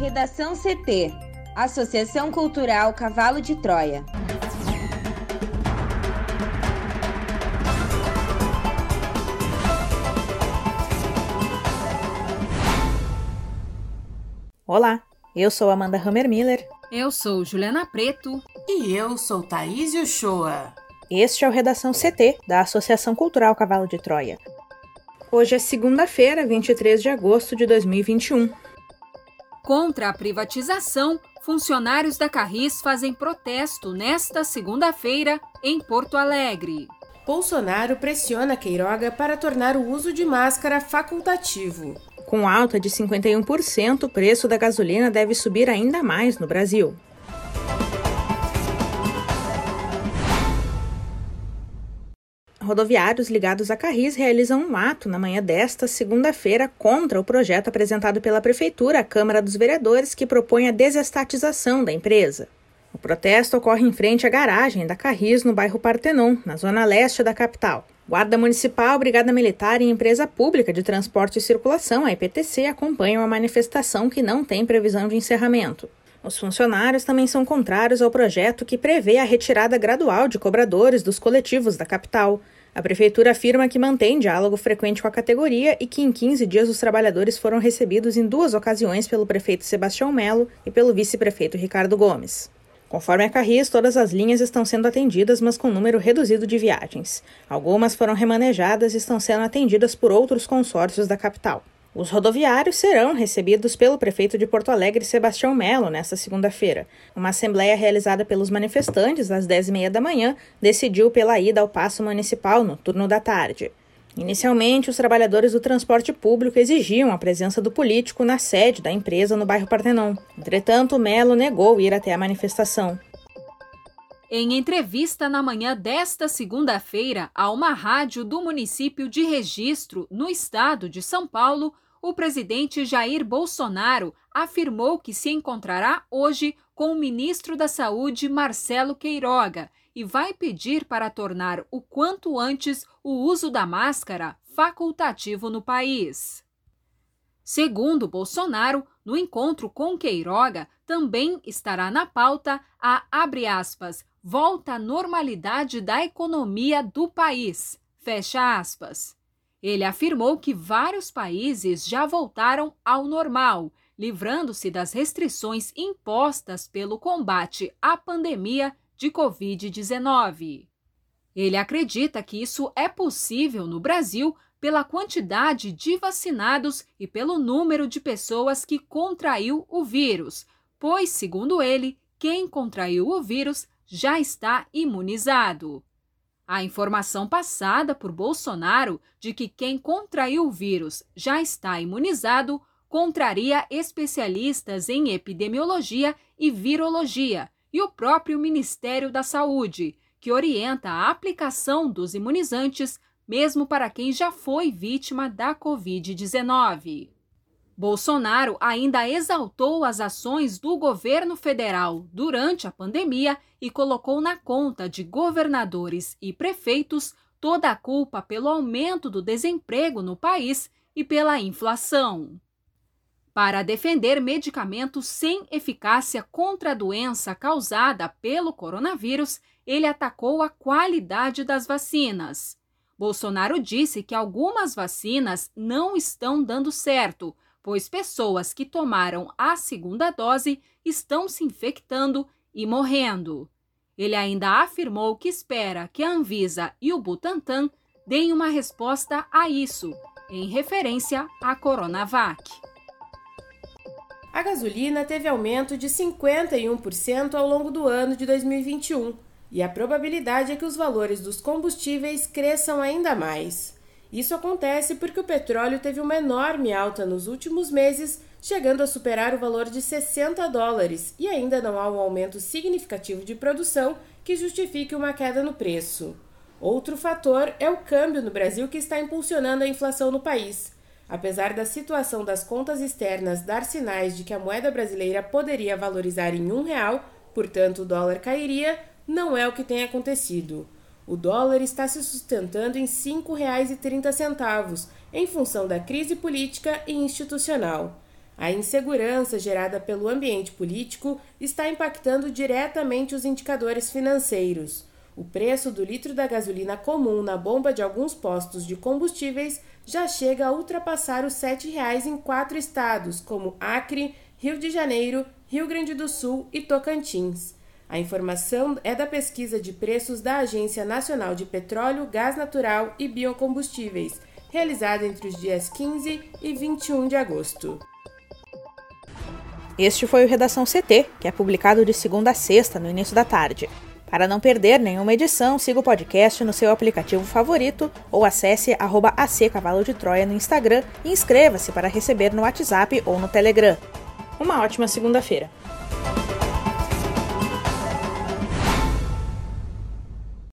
Redação CT Associação Cultural Cavalo de Troia. Olá, eu sou Amanda Hammermiller. Eu sou Juliana Preto. E eu sou Thaís Uchoa. Este é o Redação CT, da Associação Cultural Cavalo de Troia. Hoje é segunda-feira, 23 de agosto de 2021. Contra a privatização, funcionários da Carris fazem protesto nesta segunda-feira em Porto Alegre. Bolsonaro pressiona Queiroga para tornar o uso de máscara facultativo. Com alta de 51%, o preço da gasolina deve subir ainda mais no Brasil. Rodoviários ligados à Carris realizam um ato na manhã desta segunda-feira contra o projeto apresentado pela Prefeitura à Câmara dos Vereadores que propõe a desestatização da empresa. O protesto ocorre em frente à garagem da Carris, no bairro Partenon, na zona leste da capital. Guarda Municipal, Brigada Militar e Empresa Pública de Transporte e Circulação, a EPTC, acompanham a manifestação que não tem previsão de encerramento. Os funcionários também são contrários ao projeto que prevê a retirada gradual de cobradores dos coletivos da capital. A prefeitura afirma que mantém diálogo frequente com a categoria e que em 15 dias os trabalhadores foram recebidos em duas ocasiões pelo prefeito Sebastião Melo e pelo vice-prefeito Ricardo Gomes. Conforme a Carris, todas as linhas estão sendo atendidas, mas com número reduzido de viagens. Algumas foram remanejadas e estão sendo atendidas por outros consórcios da capital. Os rodoviários serão recebidos pelo prefeito de Porto Alegre, Sebastião Melo, nesta segunda-feira. Uma assembleia realizada pelos manifestantes às 10h30 da manhã decidiu pela ida ao Paço Municipal no turno da tarde. Inicialmente, os trabalhadores do transporte público exigiam a presença do político na sede da empresa no bairro Partenon. Entretanto, Melo negou ir até a manifestação. Em entrevista na manhã desta segunda-feira a uma rádio do município de Registro, no estado de São Paulo, o presidente Jair Bolsonaro afirmou que se encontrará hoje com o ministro da Saúde, Marcelo Queiroga, e vai pedir para tornar o quanto antes o uso da máscara facultativo no país. Segundo Bolsonaro, no encontro com Queiroga também estará na pauta a abre aspas, volta à normalidade da economia do país. Fecha aspas. Ele afirmou que vários países já voltaram ao normal, livrando-se das restrições impostas pelo combate à pandemia de Covid-19. Ele acredita que isso é possível no Brasil pela quantidade de vacinados e pelo número de pessoas que contraiu o vírus, pois, segundo ele, quem contraiu o vírus já está imunizado. A informação passada por Bolsonaro de que quem contraiu o vírus já está imunizado contraria especialistas em epidemiologia e virologia e o próprio Ministério da Saúde, que orienta a aplicação dos imunizantes mesmo para quem já foi vítima da Covid-19. Bolsonaro ainda exaltou as ações do governo federal durante a pandemia e colocou na conta de governadores e prefeitos toda a culpa pelo aumento do desemprego no país e pela inflação para defender medicamentos sem eficácia contra a doença causada pelo coronavírus, ele atacou a qualidade das vacinas. Bolsonaro disse que algumas vacinas não estão dando certo, pois pessoas que tomaram a segunda dose estão se infectando e morrendo. Ele ainda afirmou que espera que a Anvisa e o Butantan deem uma resposta a isso, em referência à Coronavac. A gasolina teve aumento de 51% ao longo do ano de 2021 e a probabilidade é que os valores dos combustíveis cresçam ainda mais. Isso acontece porque o petróleo teve uma enorme alta nos últimos meses, chegando a superar o valor de 60 dólares, e ainda não há um aumento significativo de produção que justifique uma queda no preço. Outro fator é o câmbio no Brasil que está impulsionando a inflação no país. Apesar da situação das contas externas dar sinais de que a moeda brasileira poderia valorizar em um real, portanto o dólar cairia, não é o que tem acontecido. O dólar está se sustentando em R$ 5,30, em função da crise política e institucional. A insegurança gerada pelo ambiente político está impactando diretamente os indicadores financeiros. O preço do litro da gasolina comum na bomba de alguns postos de combustíveis já chega a ultrapassar os R$ 7,00 em quatro estados, como Acre, Rio de Janeiro, Rio Grande do Sul e Tocantins. A informação é da pesquisa de preços da Agência Nacional de Petróleo, Gás Natural e Biocombustíveis, realizada entre os dias 15 e 21 de agosto. Este foi o Redação CT, que é publicado de segunda a sexta, no início da tarde. Para não perder nenhuma edição, siga o podcast no seu aplicativo favorito ou acesse arroba Cavalo de Troia no Instagram e inscreva-se para receber no WhatsApp ou no Telegram. Uma ótima segunda-feira!